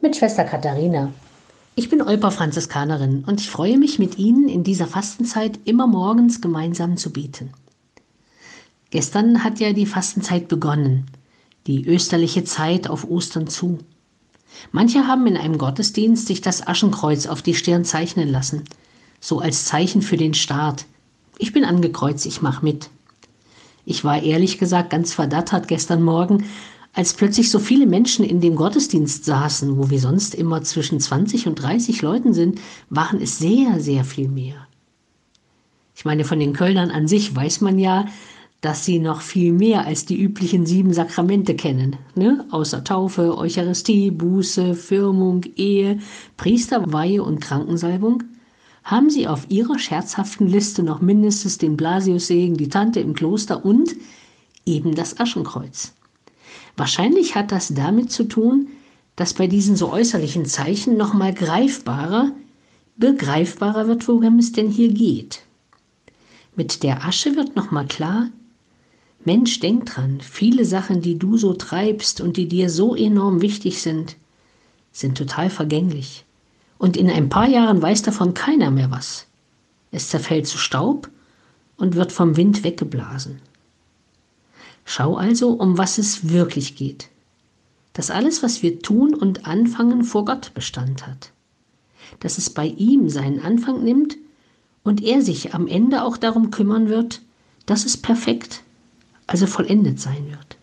mit Schwester Katharina. Ich bin Olper Franziskanerin und ich freue mich mit Ihnen in dieser Fastenzeit immer morgens gemeinsam zu beten. Gestern hat ja die Fastenzeit begonnen, die österliche Zeit auf Ostern zu. Manche haben in einem Gottesdienst sich das Aschenkreuz auf die Stirn zeichnen lassen, so als Zeichen für den Start. Ich bin angekreuzt, ich mach mit. Ich war ehrlich gesagt ganz verdattert gestern Morgen, als plötzlich so viele Menschen in dem Gottesdienst saßen, wo wir sonst immer zwischen 20 und 30 Leuten sind, waren es sehr, sehr viel mehr. Ich meine, von den Kölnern an sich weiß man ja, dass sie noch viel mehr als die üblichen sieben Sakramente kennen, ne? außer Taufe, Eucharistie, Buße, Firmung, Ehe, Priesterweihe und Krankensalbung, haben sie auf ihrer scherzhaften Liste noch mindestens den Blasiussegen, die Tante im Kloster und eben das Aschenkreuz. Wahrscheinlich hat das damit zu tun, dass bei diesen so äußerlichen Zeichen nochmal greifbarer, begreifbarer wird, worum es denn hier geht. Mit der Asche wird nochmal klar, Mensch, denk dran, viele Sachen, die du so treibst und die dir so enorm wichtig sind, sind total vergänglich. Und in ein paar Jahren weiß davon keiner mehr was. Es zerfällt zu Staub und wird vom Wind weggeblasen. Schau also, um was es wirklich geht. Dass alles, was wir tun und anfangen, vor Gott Bestand hat. Dass es bei ihm seinen Anfang nimmt und er sich am Ende auch darum kümmern wird, dass es perfekt, also vollendet sein wird.